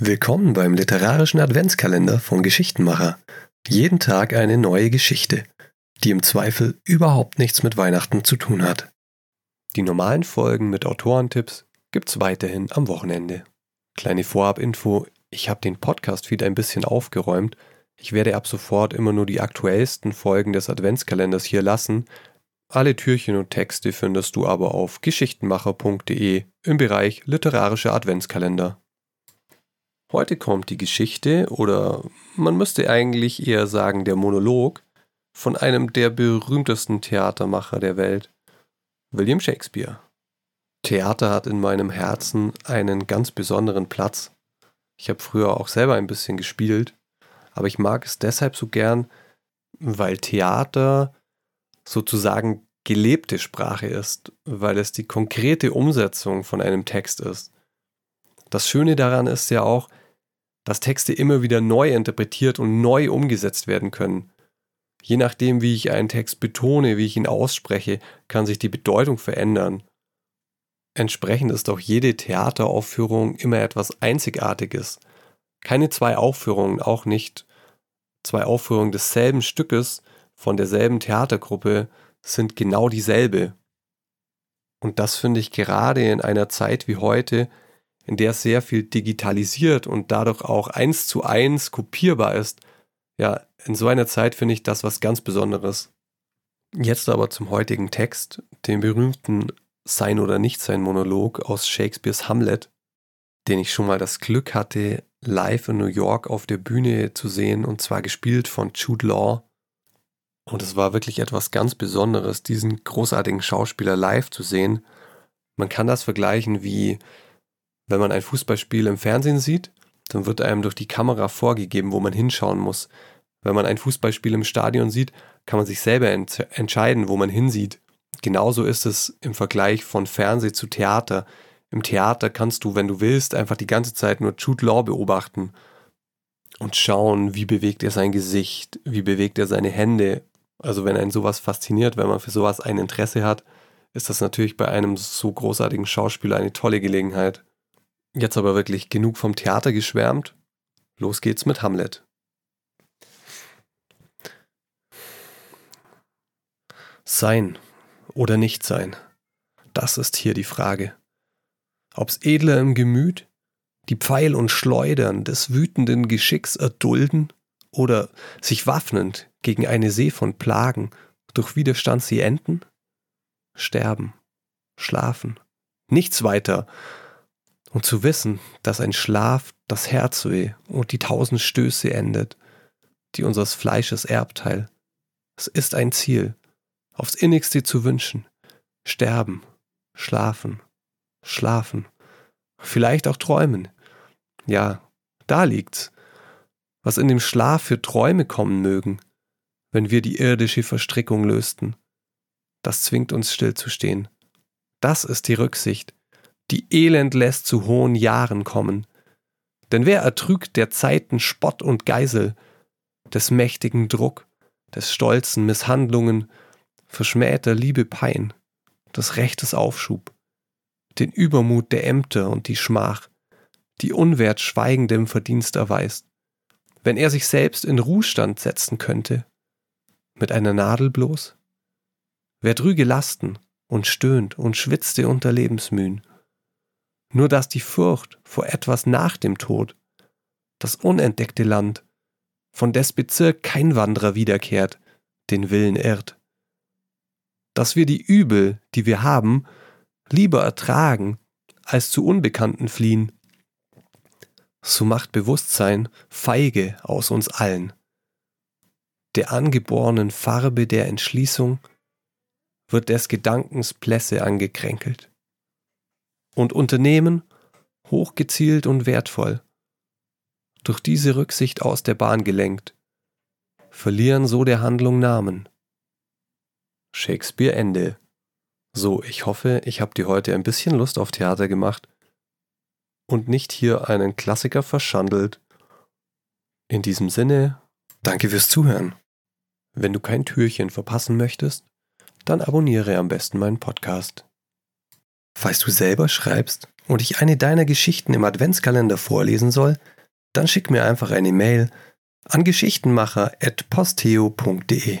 Willkommen beim literarischen Adventskalender von Geschichtenmacher. Jeden Tag eine neue Geschichte, die im Zweifel überhaupt nichts mit Weihnachten zu tun hat. Die normalen Folgen mit Autorentipps gibt's weiterhin am Wochenende. Kleine Vorabinfo, ich habe den Podcast wieder ein bisschen aufgeräumt. Ich werde ab sofort immer nur die aktuellsten Folgen des Adventskalenders hier lassen, alle Türchen und Texte findest du aber auf geschichtenmacher.de im Bereich literarischer Adventskalender. Heute kommt die Geschichte oder man müsste eigentlich eher sagen der Monolog von einem der berühmtesten Theatermacher der Welt, William Shakespeare. Theater hat in meinem Herzen einen ganz besonderen Platz. Ich habe früher auch selber ein bisschen gespielt, aber ich mag es deshalb so gern, weil Theater sozusagen gelebte Sprache ist, weil es die konkrete Umsetzung von einem Text ist. Das Schöne daran ist ja auch, dass Texte immer wieder neu interpretiert und neu umgesetzt werden können. Je nachdem, wie ich einen Text betone, wie ich ihn ausspreche, kann sich die Bedeutung verändern. Entsprechend ist auch jede Theateraufführung immer etwas Einzigartiges. Keine zwei Aufführungen, auch nicht zwei Aufführungen desselben Stückes von derselben Theatergruppe sind genau dieselbe. Und das finde ich gerade in einer Zeit wie heute, in der sehr viel digitalisiert und dadurch auch eins zu eins kopierbar ist, ja, in so einer Zeit finde ich das was ganz Besonderes. Jetzt aber zum heutigen Text, dem berühmten Sein oder Nichtsein Monolog aus Shakespeares Hamlet, den ich schon mal das Glück hatte, live in New York auf der Bühne zu sehen und zwar gespielt von Jude Law. Und es war wirklich etwas ganz Besonderes, diesen großartigen Schauspieler live zu sehen. Man kann das vergleichen wie, wenn man ein Fußballspiel im Fernsehen sieht, dann wird einem durch die Kamera vorgegeben, wo man hinschauen muss. Wenn man ein Fußballspiel im Stadion sieht, kann man sich selber ent entscheiden, wo man hinsieht. Genauso ist es im Vergleich von Fernseh zu Theater. Im Theater kannst du, wenn du willst, einfach die ganze Zeit nur Jude Law beobachten und schauen, wie bewegt er sein Gesicht, wie bewegt er seine Hände, also wenn einen sowas fasziniert, wenn man für sowas ein Interesse hat, ist das natürlich bei einem so großartigen Schauspieler eine tolle Gelegenheit. Jetzt aber wirklich genug vom Theater geschwärmt. Los geht's mit Hamlet. Sein oder nicht sein, das ist hier die Frage. Ob's edler im Gemüt, die Pfeil und Schleudern des wütenden Geschicks erdulden oder sich waffnend gegen eine See von Plagen durch Widerstand sie enden? Sterben, schlafen, nichts weiter. Und zu wissen, dass ein Schlaf das Herzweh und die tausend Stöße endet, die unseres Fleisches Erbteil. Es ist ein Ziel, aufs innigste zu wünschen. Sterben, schlafen, schlafen, vielleicht auch träumen. Ja, da liegt's was in dem Schlaf für Träume kommen mögen, wenn wir die irdische Verstrickung lösten. Das zwingt uns stillzustehen. Das ist die Rücksicht, die Elend lässt zu hohen Jahren kommen. Denn wer ertrügt der Zeiten Spott und Geisel, des mächtigen Druck, des stolzen Misshandlungen, verschmähter Liebe Pein, des Rechtes Aufschub, den Übermut der Ämter und die Schmach, die Unwert schweigendem Verdienst erweist, wenn er sich selbst in Ruhestand setzen könnte? Mit einer Nadel bloß? Wer trüge Lasten und stöhnt und schwitzte unter Lebensmühen? Nur dass die Furcht vor etwas nach dem Tod, das unentdeckte Land, von des Bezirk kein Wanderer wiederkehrt, den Willen irrt. Dass wir die Übel, die wir haben, lieber ertragen, als zu Unbekannten fliehen, so macht Bewusstsein feige aus uns allen. Der angeborenen Farbe der Entschließung wird des Gedankens Plässe angekränkelt. Und Unternehmen, hochgezielt und wertvoll, durch diese Rücksicht aus der Bahn gelenkt, verlieren so der Handlung Namen. Shakespeare Ende. So, ich hoffe, ich habe dir heute ein bisschen Lust auf Theater gemacht und nicht hier einen Klassiker verschandelt. In diesem Sinne, danke fürs Zuhören. Wenn du kein Türchen verpassen möchtest, dann abonniere am besten meinen Podcast. Falls du selber schreibst und ich eine deiner Geschichten im Adventskalender vorlesen soll, dann schick mir einfach eine Mail an geschichtenmacher.posteo.de.